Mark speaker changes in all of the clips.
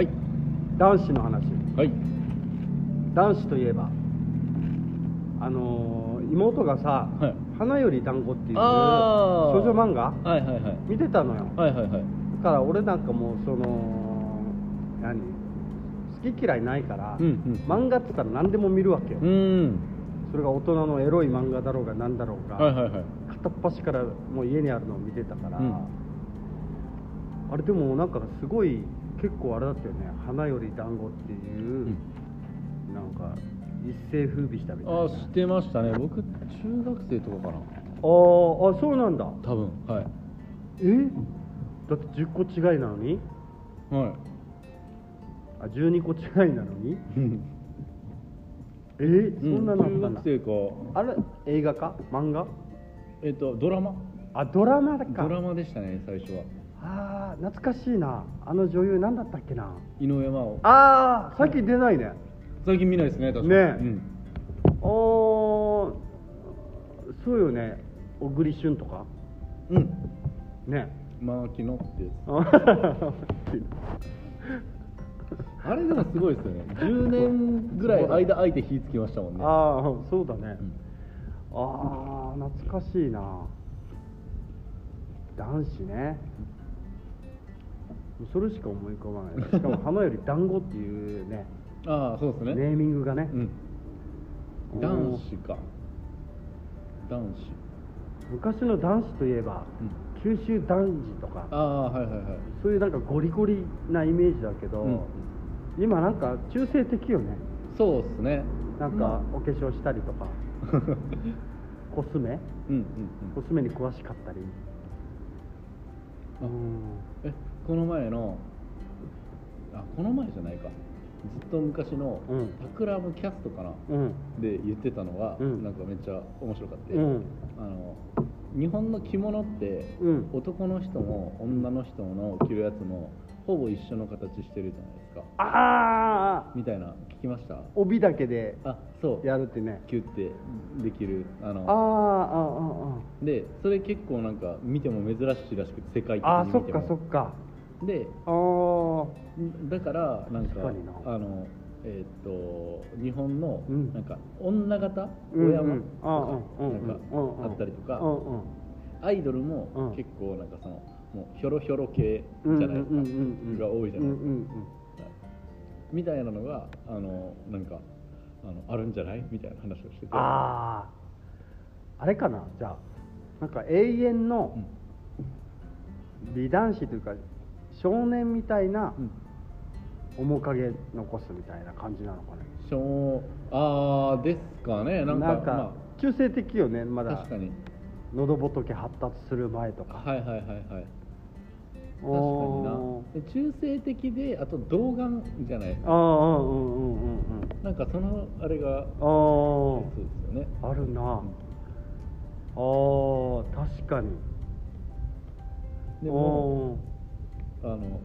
Speaker 1: はい。
Speaker 2: 男子の話。
Speaker 1: はい。
Speaker 2: 男子といえばあのー妹がさ
Speaker 1: はい「
Speaker 2: 花より団子っていう
Speaker 1: あー。
Speaker 2: 少女漫画？
Speaker 1: はいはいはい。
Speaker 2: 見てたのよ。
Speaker 1: はいはいはい。
Speaker 2: だから俺なんかもうその何？好き嫌いないから、
Speaker 1: うんうん
Speaker 2: 漫画って言ったら何でも見るわけよ、
Speaker 1: うーん。
Speaker 2: それが大人のエロい漫画だろうが何だろうが、
Speaker 1: はいはいはい。
Speaker 2: 片っ端からもう家にあるのを見てたから、
Speaker 1: うん。
Speaker 2: あれでもなんかすごい結構あれだったよね「花より団子っていう、なんか一世風靡したみたいな。
Speaker 1: あ知ってましたね。僕中学生とかかな。
Speaker 2: あーあそうなんだ。
Speaker 1: 多分はい。
Speaker 2: え？だって10個違いなのに？
Speaker 1: は
Speaker 2: あ12個違いなのに？
Speaker 1: い
Speaker 2: え？そんなのあっ
Speaker 1: 中
Speaker 2: たんだ、
Speaker 1: 学生か。
Speaker 2: あれ？映画か？漫画？
Speaker 1: えっとドラマ。
Speaker 2: あドラマだか。
Speaker 1: ドラマでしたね最初は。
Speaker 2: ああ懐かしいな。あの女優何だったっけな。
Speaker 1: 井上真央。
Speaker 2: ああ最近出ないね。
Speaker 1: 最近見ないですね確かに。
Speaker 2: ね。
Speaker 1: うん。
Speaker 2: あーそうよね。小栗旬とか。
Speaker 1: うん。
Speaker 2: ね。
Speaker 1: 牧野ってや
Speaker 2: あ
Speaker 1: つ。あれでもすごいですよね。10年ぐらい間空いて火つきましたもんね。
Speaker 2: あーそうだね、
Speaker 1: うん。
Speaker 2: ああ懐かしいな。男子ねそれしか思い浮かばない。しかも花より団子っていうね
Speaker 1: ああそうですね。
Speaker 2: ネーミングがね、
Speaker 1: うん。男子か。男子。
Speaker 2: 昔の男子といえば、九州男児とか。
Speaker 1: ああはいはいはい。
Speaker 2: そういうなんかゴリゴリなイメージだけど、
Speaker 1: うん。
Speaker 2: 今なんか中性的よね。
Speaker 1: そうっすね。
Speaker 2: なんかお化粧したりとか、コスメ？
Speaker 1: うんうん
Speaker 2: コスメに詳しかったり。
Speaker 1: あ
Speaker 2: うん
Speaker 1: えこの前のあこの前じゃないか。ずっと昔の
Speaker 2: うん。
Speaker 1: タクラムキャストかな、
Speaker 2: うん。
Speaker 1: で言ってたのが、
Speaker 2: うん。
Speaker 1: なんかめっちゃ面白かった、
Speaker 2: うん。
Speaker 1: あの日本の着物って、
Speaker 2: うん。
Speaker 1: 男の人も女の人の着るやつもほぼ一緒の形してるじゃないですか。
Speaker 2: ああ
Speaker 1: みたいな聞きました？
Speaker 2: 帯だけで
Speaker 1: あそう。
Speaker 2: やるってね。
Speaker 1: キュッてできるあ
Speaker 2: あー
Speaker 1: の
Speaker 2: あー
Speaker 1: でそれ結構なんか見ても珍しいらしくて世界的
Speaker 2: あーあーそって
Speaker 1: に見も
Speaker 2: かそっか
Speaker 1: で
Speaker 2: あー。
Speaker 1: だからなんかあのえーっと日本の
Speaker 2: うん。
Speaker 1: なんか女型
Speaker 2: うんうん。
Speaker 1: 親山と
Speaker 2: あ
Speaker 1: かなんかあったりとか。アイドルも
Speaker 2: うん。
Speaker 1: 結構なんかそのもうひょろひょろ系じゃないですか。が多いじゃないですか。みたいなのがあのなんかあのあるんじゃない？みたいな話をしてて。
Speaker 2: あああれかな？じゃあなんか永遠の
Speaker 1: うん。
Speaker 2: 美男子というか少年みたいな
Speaker 1: うん。
Speaker 2: 面影残すみたいな感じなのかね
Speaker 1: しょうあーですかね。なんかま
Speaker 2: 中性的よね。ま
Speaker 1: あ、
Speaker 2: だ。
Speaker 1: 確かに。
Speaker 2: 喉仏発達する前とか。
Speaker 1: はいはいはいはい。確かに
Speaker 2: お
Speaker 1: な。で中性的であと童顔じゃない。ですか
Speaker 2: ああうんうんうんうんうん。
Speaker 1: なんかそのあれが
Speaker 2: あ
Speaker 1: そうですよね。
Speaker 2: ああるな。あー確かに。
Speaker 1: でもあの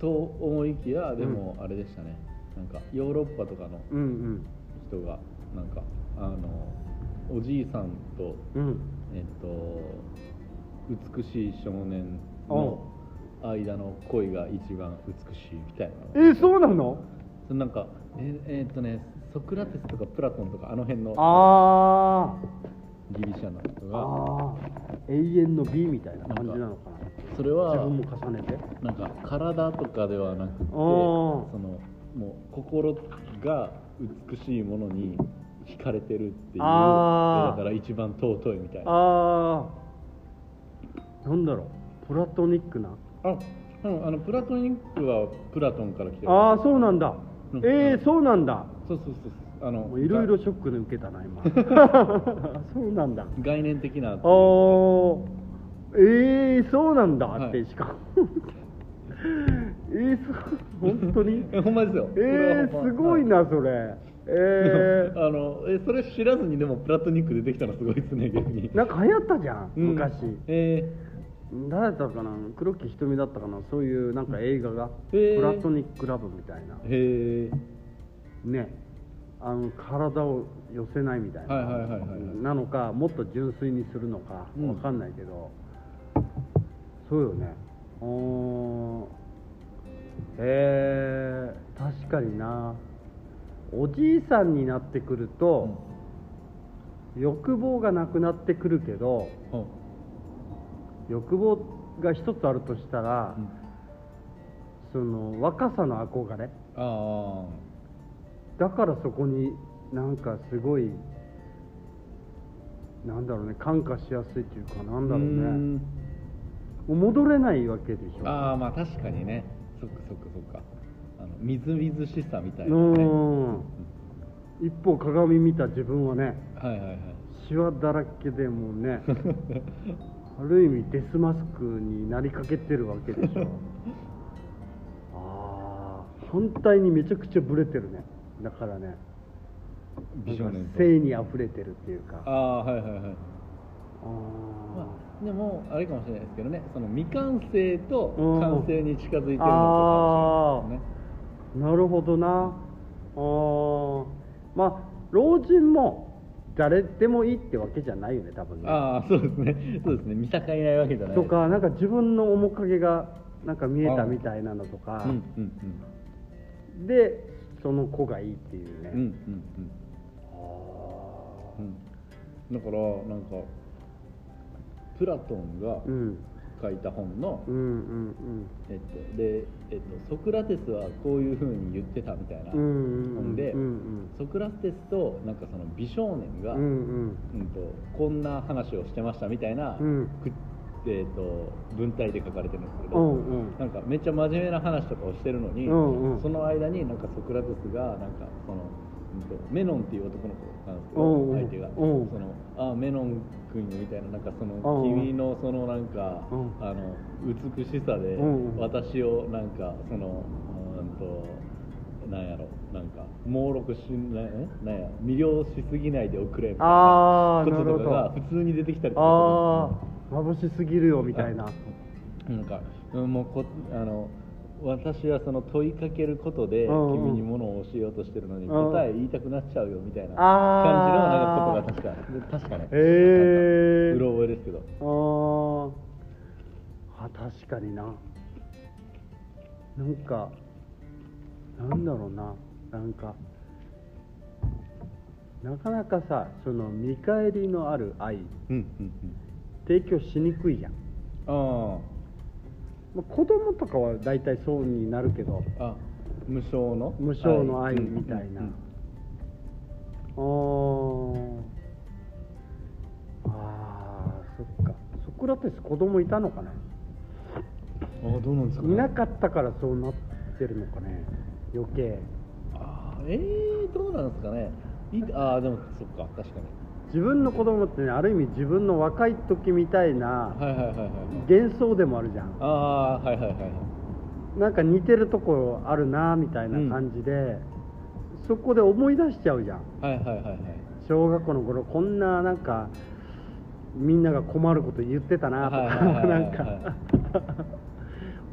Speaker 1: と思いきやでもあれでしたね、なんかヨーロッパとかの人がなんかあのおじいさんと
Speaker 2: うん。
Speaker 1: えっと美しい少年の間の恋が一番美しいみたいな
Speaker 2: えーそうなの？
Speaker 1: なんかええーっとねソクラテスとかプラトンとかあの辺の。
Speaker 2: あ
Speaker 1: ギリシャの人
Speaker 2: ー
Speaker 1: が
Speaker 2: 永遠の美みたいな感じなのかな。
Speaker 1: それは
Speaker 2: 自分も重ねて。
Speaker 1: なんか体とかではなくてそのもう心が美しいものに惹かれてるっていうだから一番尊いみたいな。
Speaker 2: ああなんだろう。プラトニックな。
Speaker 1: あうんあのプラトニックはプラトンから来てる。
Speaker 2: ああそうなんだ。
Speaker 1: うん。
Speaker 2: えー、そうなんだ。
Speaker 1: そうそうそうそうあの
Speaker 2: いろいろショックで受けたな今。そうなんだ。
Speaker 1: 概念的な。
Speaker 2: あー。えー、そうなんだ
Speaker 1: はい。
Speaker 2: ってしかも。えー、そう本当に？
Speaker 1: え ほんまですよ。
Speaker 2: えー、
Speaker 1: す
Speaker 2: ごいなそれ。えー、
Speaker 1: あのえそれ知らずにでもプラトニック出てきたのすごいですね逆に。
Speaker 2: なんか流行ったじゃん
Speaker 1: うん。
Speaker 2: 昔、
Speaker 1: え
Speaker 2: 誰だったかな？黒木瞳だったかな？そういうなんか映画が、
Speaker 1: へー。
Speaker 2: プラトニックラブみたいな。
Speaker 1: ー、へえ
Speaker 2: ねあの体を寄せないみたいな、
Speaker 1: はいはいはいはいはい。
Speaker 2: なのかもっと純粋にするのか
Speaker 1: うん。
Speaker 2: わかんないけど、そうよね。あー。へえ確かにな。おじいさんになってくると、欲望がなくなってくるけど
Speaker 1: うん。
Speaker 2: 欲望が一つあるとしたら、
Speaker 1: うん。
Speaker 2: その若さの憧れ。
Speaker 1: あ
Speaker 2: だからそこになんかすごいなんだろうね感化しやすいっていうかなんだろう
Speaker 1: ー
Speaker 2: ね。う戻れないわけでしょ。
Speaker 1: ああまあ確かにね。そっかそっかそっか。あのみずみずしさみたいな
Speaker 2: う
Speaker 1: ね
Speaker 2: ん。一方鏡見た自分はね
Speaker 1: はいはいはい。
Speaker 2: シワだらけでもうね ある意味デスマスクになりかけてるわけでしょ。ああ反対にめちゃくちゃブレてるねだからね
Speaker 1: 美少年と。
Speaker 2: 性にあふれてるっていうか。
Speaker 1: ああはいはいはい。
Speaker 2: あ
Speaker 1: まあ、でもあれかもしれないですけどね。その未完成と
Speaker 2: うん。
Speaker 1: 完成に近づいてるのとかもしれないですね。
Speaker 2: ー。なるほどな。あー。まあ老人も誰でもいいってわけじゃないよね多分ね。
Speaker 1: ああそうですね。そうですね。見境ないわけじゃない。
Speaker 2: とかなんか自分の面影がなんか見えたみたいなのとか、
Speaker 1: うんうん。
Speaker 2: でその子がいいっていうね、
Speaker 1: うんうんうん。
Speaker 2: あ
Speaker 1: うんうん。だからなんかプラトンが書いた本の、
Speaker 2: うんうん
Speaker 1: えっと、で、えっと、ソクラテスはこういうふうに言ってたみたいな
Speaker 2: うんうんうん
Speaker 1: 本で、
Speaker 2: うんうん。
Speaker 1: ソクラテスとなんかその美少年が、
Speaker 2: うんうん。
Speaker 1: うんとこんな話をしてましたみたいな、
Speaker 2: うん。
Speaker 1: くえー、と文体で書かれてるんですけ
Speaker 2: う
Speaker 1: ど、
Speaker 2: んうん。
Speaker 1: なんかめっちゃ真面目な話とかをしてるのに、
Speaker 2: うんうん。
Speaker 1: その間になんかソクラテスがなんかその、うんとメノンっていう男の子なんですけど、
Speaker 2: うんうん。
Speaker 1: 相手が、
Speaker 2: うん。
Speaker 1: そのあメノン君よみたいななんかその、
Speaker 2: うん。うん
Speaker 1: 君のそのなんか、
Speaker 2: うん。
Speaker 1: あの美しさで
Speaker 2: うん。うん
Speaker 1: 私をなんかそのうんとなんやろなんか猛録しなえ？なんや魅了しすぎないでおくれみたいなこととかが普通に出てきたりと
Speaker 2: あ
Speaker 1: か
Speaker 2: あ眩しすぎるよみたいな。
Speaker 1: なんか、うん、もうこあの私はその問いかけることで君にものを教えようとしてるのに
Speaker 2: うん。
Speaker 1: 答え言いたくなっちゃうよみたいな感じのなんかことが確か確かね、
Speaker 2: へー。
Speaker 1: うろ覚えですけど。
Speaker 2: あー。あ確かにな。なんかなんだろうな。なんかなかなかさその見返りのある愛。
Speaker 1: うんうんうん
Speaker 2: 提供しにくいじゃん、
Speaker 1: あ
Speaker 2: まあ、子供とかは大体そうになるけど
Speaker 1: ああ。無償の？
Speaker 2: 無償の愛みたいな。
Speaker 1: うん
Speaker 2: あー。あーそっか。ソクラテス子供いたのかね
Speaker 1: うんあどうなんですか、ね、
Speaker 2: いなかったからそうなってるのかね。余計。
Speaker 1: あーえー、どうなんですかね。いああでもそっか確かに
Speaker 2: 自分の子供ってねある意味自分の若い時みたいな幻想でもあるじゃん。
Speaker 1: ああはいはいはいはい。
Speaker 2: なんか似てるとこあるなみたいな感じで、そこで思い出しちゃうじゃん。
Speaker 1: はいはいはいはい。
Speaker 2: 小学校の頃こんななんかみんなが困ること言ってたなとかなんか。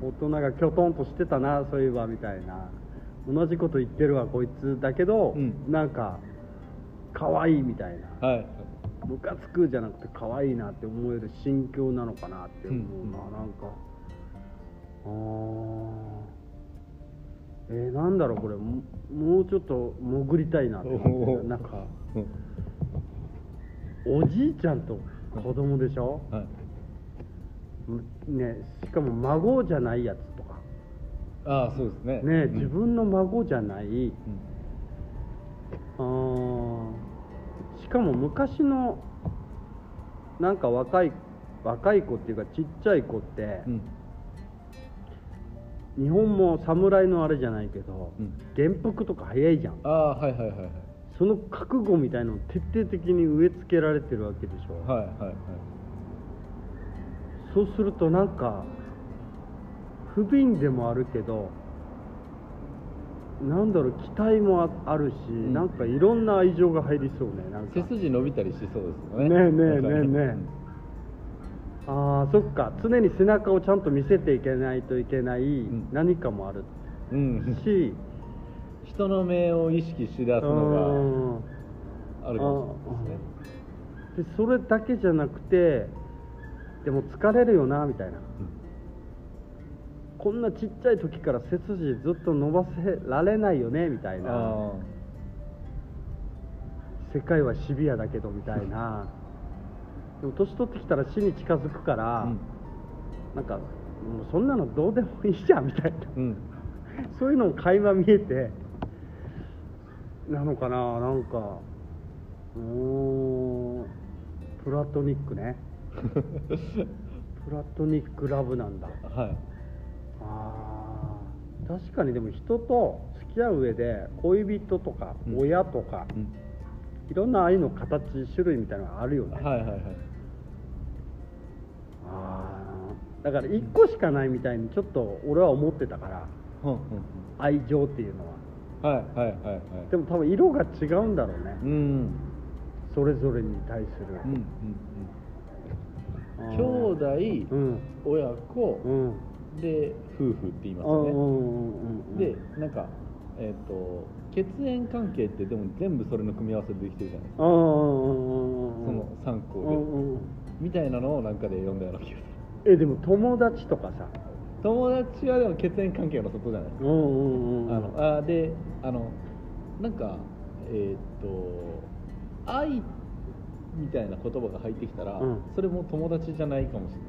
Speaker 2: 大人がきょとんとしてたなそういえばみたいな。同じこと言ってるわこいつ。だけど、
Speaker 1: うん。
Speaker 2: なんか可愛いみたいな。
Speaker 1: はい。
Speaker 2: ムカつくじゃなくて可愛いなって思える心境なのかなって思う。な、
Speaker 1: うん。
Speaker 2: なんか。あー。えー、なんだろうこれ。ももうちょっと潜りたいなって思なんか。
Speaker 1: うん。
Speaker 2: おじいちゃんと子供でしょ、
Speaker 1: はい。
Speaker 2: ね、しかも孫じゃないやつとか。
Speaker 1: ああそうですね。
Speaker 2: ね、
Speaker 1: うん。
Speaker 2: 自分の孫じゃない。
Speaker 1: うん。
Speaker 2: あーしかも昔のなんか若い若い子っていうかちっちゃい子って、
Speaker 1: うん。
Speaker 2: 日本も侍のあれじゃないけど、
Speaker 1: うん。
Speaker 2: 元服とか早いじゃん。
Speaker 1: ああはいはいはいはい。
Speaker 2: その覚悟みたいのを徹底的に植え付けられてるわけでしょ、
Speaker 1: はいはいはい。
Speaker 2: そうするとなんか不憫でもあるけどなんだろう期待もああるし、
Speaker 1: ん。
Speaker 2: なんかいろんな愛情が入りそうねなんか。
Speaker 1: 背筋伸びたりしそうですよね。
Speaker 2: ねえねえねえねああそっか。常に背中をちゃんと見せていけないといけない
Speaker 1: ん。
Speaker 2: 何かもある
Speaker 1: うん、うん
Speaker 2: し、
Speaker 1: 人の目を意識しだす
Speaker 2: うん。
Speaker 1: のがあるかもしれないですね。
Speaker 2: でそれだけじゃなくてでも疲れるよなみたいなこんなちっちゃい時から背筋ずっと伸ばせられないよねみたいな。
Speaker 1: あ
Speaker 2: 世界はシビアだけどみたいな。でも年取ってきたら死に近づくから、
Speaker 1: うん。
Speaker 2: なんかもうそんなのどうでもいいじゃんみたいな。
Speaker 1: うん。
Speaker 2: そういうのも垣間見えてなのかななんかプラトニックね。プラトニックラブなんだ。
Speaker 1: はい
Speaker 2: 確かにでも人と付き合う上で恋人とか
Speaker 1: うん。
Speaker 2: 親とか、
Speaker 1: うん。
Speaker 2: いろんな愛の形種類みたいなのがあるよね、
Speaker 1: はいはいはい。
Speaker 2: あー。だから1個しかないみたいにちょっと俺は思ってたから
Speaker 1: うんうん
Speaker 2: 愛情っていうのは。
Speaker 1: はいはいはいはい。
Speaker 2: でも多分色が違うんだろうね。
Speaker 1: うん。
Speaker 2: それぞれに対する、
Speaker 1: うんうんうん。兄弟、
Speaker 2: うん。
Speaker 1: 親子
Speaker 2: うん
Speaker 1: で夫婦って言いますよね、でなんかえっ、と血縁関係ってでも全部それの組み合わせでできてるじゃないですか。その3個で、みたいなのをなんかで読んだような気がする。
Speaker 2: えでも友達とかさ。
Speaker 1: 友達はでも血縁関係の外じゃないですか、あのあであのなんかえっ、と愛みたいな言葉が入ってきたら、
Speaker 2: うん。
Speaker 1: それも友達じゃないかもしれない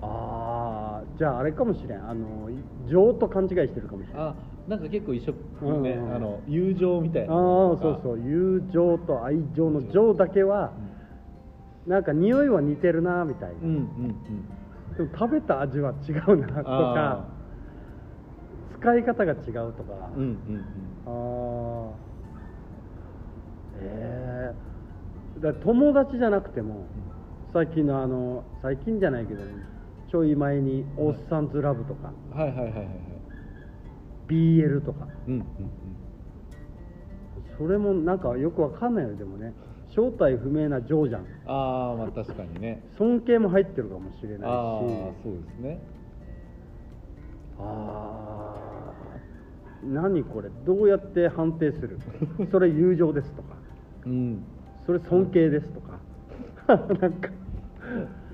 Speaker 2: ああじゃああれかもしれん。あの情と勘違いしてるかもしれん。あ
Speaker 1: あなんか結構一緒
Speaker 2: うん
Speaker 1: ね、あの友情みたいな。
Speaker 2: あーそうそう。友情と愛情の情だけはなんか匂いは似てるなみたいな、
Speaker 1: うんうんうん。
Speaker 2: でも食べた味は違うなとか
Speaker 1: あ
Speaker 2: 使い方が違うとか、
Speaker 1: うんうん
Speaker 2: ああええだから友達じゃなくても最近のあの最近じゃないけどちょい前に「おっさんずラブ」とか。
Speaker 1: うんはいはいはいはい。はい
Speaker 2: BL とか。
Speaker 1: うんうん
Speaker 2: それもなんかよくわかんないよでもね。正体不明な情じゃん
Speaker 1: ああまあ確かにね。
Speaker 2: 尊敬も入ってるかもしれないし。
Speaker 1: ああそうですね。
Speaker 2: あー何これどうやって判定する？それ友情ですとか。
Speaker 1: うん。
Speaker 2: それ尊敬ですとか。なんか。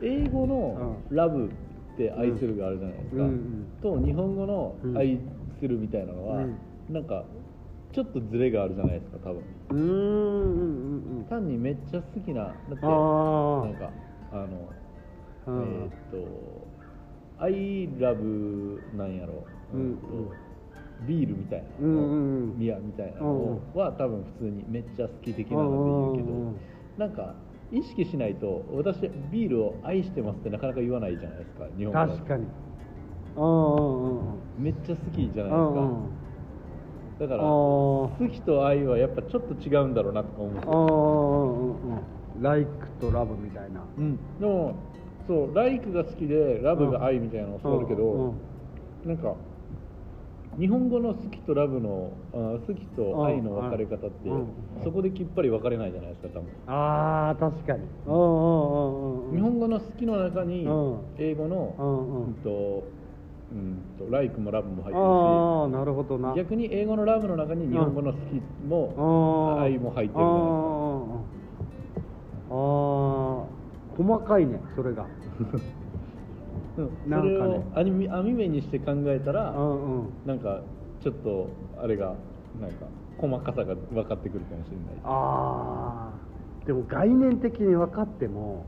Speaker 1: 英語の「ラブ」って愛するがあるじゃないですか、と日本語の
Speaker 2: うん。
Speaker 1: 愛するみたいなのは、なんかちょっっとズレがあるじゃないですか多分。
Speaker 2: うーん
Speaker 1: 単にめっちゃ好きなだってなんかあの
Speaker 2: うん
Speaker 1: えーっと「アイラブなんやろ、
Speaker 2: うん
Speaker 1: うん。とビールみたいな。のビアみたいなのは多分普通にめっちゃ好き的なので言うけどなんか意識しないと私ビールを愛してますってなかなか言わないじゃないですか日本
Speaker 2: 確かに。うんうんうん
Speaker 1: めっちゃ好きじゃないですか。
Speaker 2: うんうん
Speaker 1: だから好きと愛はやっぱちょっと違うんだろうなとか思うんです
Speaker 2: うんうんライクとラブみたいな。
Speaker 1: うん、でもそうライクが好きでラブが愛みたいなのを教わるけど、
Speaker 2: うんうん。
Speaker 1: なんか日本語の好きとラブのあ好きと愛の分かれ方って、
Speaker 2: うん。
Speaker 1: そこできっぱり分かれないじゃないですか多分、
Speaker 2: ああ確かに。うん。うんうんうん
Speaker 1: 日本語の好きの中に
Speaker 2: うん。
Speaker 1: 英語の、
Speaker 2: うんうん。
Speaker 1: うんとうんとライクもラブも入ってるし
Speaker 2: ああなるほどな。
Speaker 1: 逆に英語のラブの中に日本語の好きも愛も入ってるじゃないですか。
Speaker 2: あーあ細かいねそれが
Speaker 1: うん。
Speaker 2: なんかね。
Speaker 1: それを網目にして考えたら、
Speaker 2: うんうん。
Speaker 1: なんかちょっとあれがなんか細かさが分かってくるかもしれない。
Speaker 2: ああでも概念的に分かっても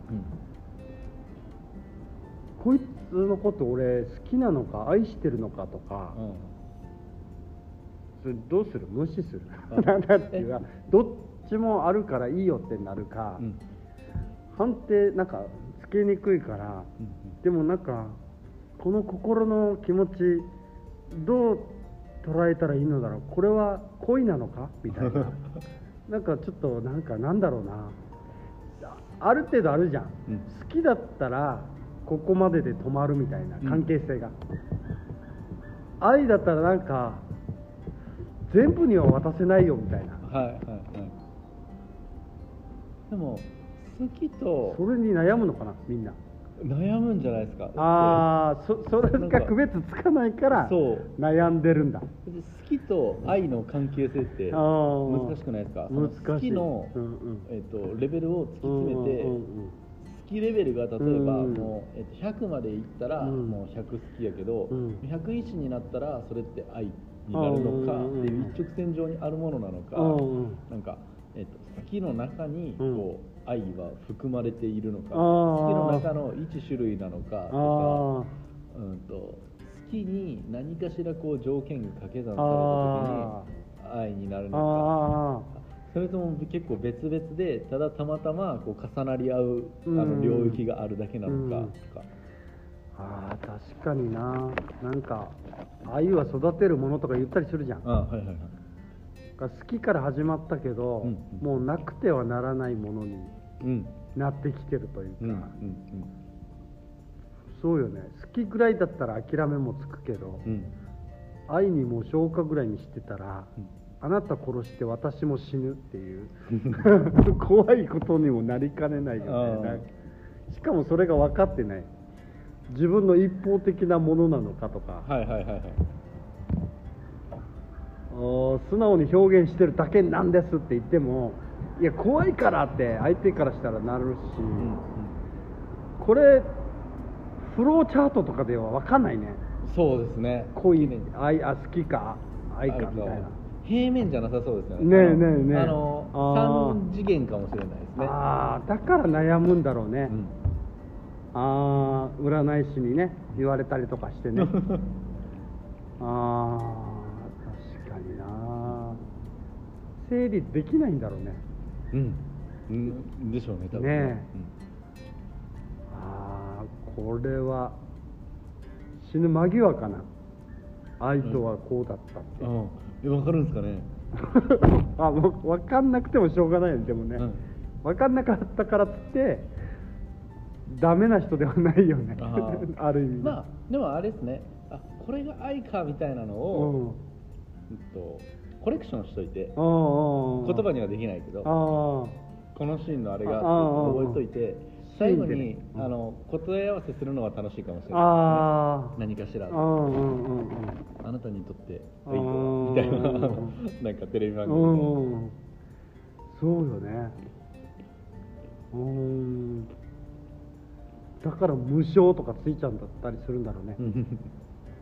Speaker 2: こいつのこと俺好きなのか愛してるのかとか、
Speaker 1: うん。
Speaker 2: それどうする？無視する？
Speaker 1: あ
Speaker 2: なんだっていうかどっちもあるからいいよってなるか、
Speaker 1: うん。
Speaker 2: 判定なんかつけにくいから、
Speaker 1: うん
Speaker 2: でもなんかこの心の気持ちどう捉えたらいいのだろう。これは恋なのか？みたいな。なんかちょっとなんかなんだろうな。ある程度あるじゃん、
Speaker 1: うん。
Speaker 2: 好きだったらここまでで止まるみたいな。関係性が、愛だったらなんか全部には渡せないよみたいな。
Speaker 1: はいはいはい。でも好きと
Speaker 2: それに悩むのかな？みんな
Speaker 1: 悩むんじゃないですか。
Speaker 2: ああそそれが区別つかないから
Speaker 1: そう。
Speaker 2: 悩んでるんだ。
Speaker 1: 好きと愛の関係性って難しくないですか？
Speaker 2: 難しい。
Speaker 1: その好きの、
Speaker 2: うんうん。
Speaker 1: えっとレベルを突き詰めて、
Speaker 2: うんうんうん
Speaker 1: 好きレベルが例えば
Speaker 2: うん
Speaker 1: もう、えっと、100までいったら
Speaker 2: うん。
Speaker 1: もう100好きやけど、
Speaker 2: うん。
Speaker 1: 101になったらそれって愛になるのか
Speaker 2: うん
Speaker 1: っていう一直線上にあるものなのか、
Speaker 2: うん
Speaker 1: なんか、えっと、好きの中に
Speaker 2: うん。
Speaker 1: こう、愛は含まれているのか好きの中の一種類なのかとか
Speaker 2: あ
Speaker 1: うんと好きに何かしらこう条件が掛け算された
Speaker 2: あ
Speaker 1: 時に愛になる
Speaker 2: あ
Speaker 1: のか
Speaker 2: あ
Speaker 1: それとも結構別々でただたまたまこう重なり合うあ
Speaker 2: うん。
Speaker 1: の領域があるだけなのか
Speaker 2: うん。
Speaker 1: とか、
Speaker 2: あー確かにな。なんか愛は育てるものとか言ったりするじゃん。
Speaker 1: あはいはいはい。
Speaker 2: 好きから始まったけど、
Speaker 1: うん
Speaker 2: もうなくてはならないものに。
Speaker 1: うん
Speaker 2: なってきてるというか、
Speaker 1: うんうん
Speaker 2: そうよね。好きぐらいだったら諦めもつくけど、
Speaker 1: うん。
Speaker 2: 愛にもう消化ぐらいにしてたら、
Speaker 1: うん。
Speaker 2: あなた殺して私も死ぬっていう。怖いことにもなりかねないよね。しかもそれが分かってない。自分の一方的なものなのかとか、
Speaker 1: はいはいはいはい。
Speaker 2: 素直に表現してるだけなんですって言ってもいや怖いからって相手からしたらなるし、
Speaker 1: うん
Speaker 2: これフローチャートとかでは分かんないね。
Speaker 1: うんそうですね。
Speaker 2: 恋
Speaker 1: ね
Speaker 2: 愛あ好きか愛かみたいな。
Speaker 1: 平面じゃなさそうですよね。
Speaker 2: ねえねえねえ。
Speaker 1: あの
Speaker 2: あー。
Speaker 1: 三次元かもしれないですね。
Speaker 2: ああだから悩むんだろうね、
Speaker 1: うん。
Speaker 2: ああ占い師にね言われたりとかしてね。ああ確かにな。整理できないんだろうね
Speaker 1: うん、うん、でしょうね多分
Speaker 2: ね。ああこれは死ぬ間際かな。愛とはこうだったって、
Speaker 1: うん、うんえわかるんですかね？
Speaker 2: あもう分かんなくてもしょうがないでもね、
Speaker 1: うん。
Speaker 2: 分かんなかったからっつってダメな人ではないよね。
Speaker 1: あ
Speaker 2: ある意味。ね
Speaker 1: まあでもあれですね。あこれが愛かみたいなのを、
Speaker 2: うん。
Speaker 1: うんとコレクションしといて言葉にはできないけど
Speaker 2: あ
Speaker 1: このシーンのあれが覚えといて最後に、あの答え合わせするのが楽しいかもしれない。何かしら。
Speaker 2: あ
Speaker 1: なたにとって
Speaker 2: あ
Speaker 1: 愛と
Speaker 2: ー
Speaker 1: はみたいな。なんかテレビ番組で。
Speaker 2: うんうん。そうよね。うん。だから無償とかついちゃうんだったりするんだろうね。
Speaker 1: うん。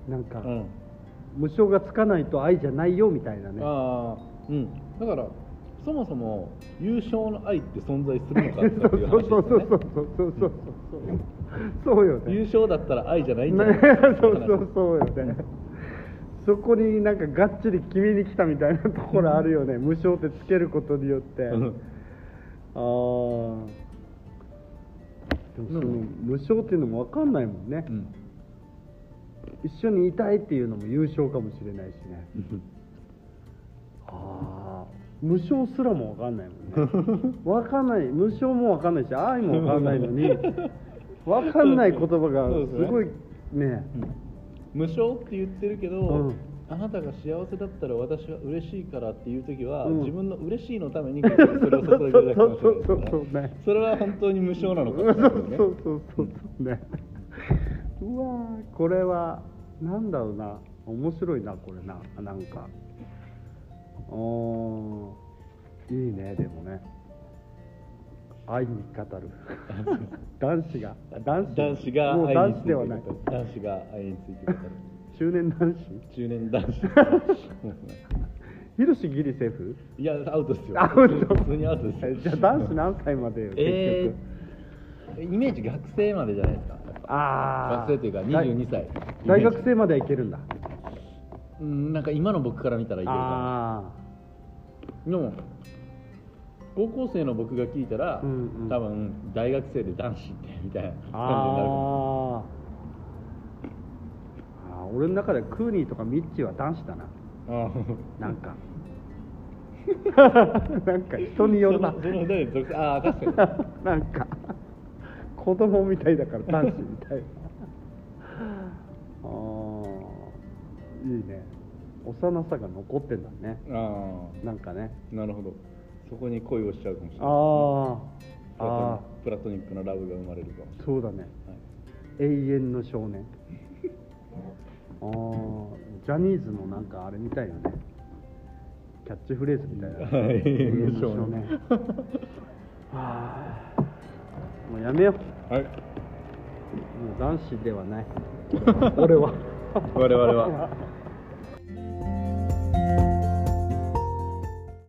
Speaker 2: なんか、
Speaker 1: うん
Speaker 2: 無償がつかないと愛じゃないよみたいなね。
Speaker 1: ああうん。だからそもそも優勝の愛って存在するのか
Speaker 2: そう
Speaker 1: っていう
Speaker 2: そう
Speaker 1: 話ですよね。
Speaker 2: そうそうそうそうそうそうそう。よね。
Speaker 1: 優勝だったら愛じゃないん
Speaker 2: そう
Speaker 1: 話
Speaker 2: そうそうよね。そこになんかがっちり決めに来たみたいなところあるよね。無償ってつけることによって。ああ
Speaker 1: うん
Speaker 2: でもその無償っていうのも分かんないもんね、
Speaker 1: うん
Speaker 2: 一緒にいたいっていうのも優勝かもしれないしね。ああ無償すらも分かんないもんね。分かんない。無償も分かんないし愛も分かんないのに 分かんない言葉が
Speaker 1: す
Speaker 2: ごいね。
Speaker 1: 無償って言ってるけど、
Speaker 2: うん。
Speaker 1: あなたが幸せだったら私は嬉しいからっていう時は、
Speaker 2: うん。
Speaker 1: 自分の嬉しいのためにそれを注いでるだけかもしれないです
Speaker 2: そ
Speaker 1: れは本当に無償なのかもしれないね。
Speaker 2: そうそうそうそうねうわーこれはなんだろうな。面白いなこれな。なんか。おーいいねでもね。愛に語る。男子が。男子。
Speaker 1: 男子が
Speaker 2: もう男子ではない。
Speaker 1: 男子が愛について語る。
Speaker 2: 中年男子？
Speaker 1: 中年男子。
Speaker 2: ヒロシギリセーフ？
Speaker 1: いやアウトですよ。
Speaker 2: アウト。
Speaker 1: 普通にアウトですよ。
Speaker 2: じゃあ男子何歳までよ結局、
Speaker 1: えー、イメージ学生までじゃないですか。
Speaker 2: ああ
Speaker 1: 学生というか22歳。
Speaker 2: 大学生まではいけるんだ。
Speaker 1: うんなんか今の僕から見たらいけるか
Speaker 2: あ
Speaker 1: なでも高校生の僕が聞いたら、
Speaker 2: うんうん。
Speaker 1: 多分大学生で男子ってみたいな感じになるかも。
Speaker 2: あ俺の中でクーニーとかミッチーは男子だな。
Speaker 1: あ
Speaker 2: なんか。なんか人によるな。
Speaker 1: ああ確かに
Speaker 2: なんか子供みたいだから男子みたいな。あーいいね。幼さが残ってんだね。
Speaker 1: あ
Speaker 2: なんかね。
Speaker 1: あなるほど。そこに恋をしちゃうかもしれない。
Speaker 2: あああ
Speaker 1: プラトニックなラブが生まれるかも。
Speaker 2: そうだね。
Speaker 1: れない、
Speaker 2: 永遠の少年。ああジャニーズのなんかあれみたいよね。キャッチフレーズみたいな。
Speaker 1: はい。
Speaker 2: 永遠の少
Speaker 1: 少
Speaker 2: 年。
Speaker 1: 年
Speaker 2: はあもうやめよう
Speaker 1: はい。
Speaker 2: 男子ではない。俺は。
Speaker 1: 我々は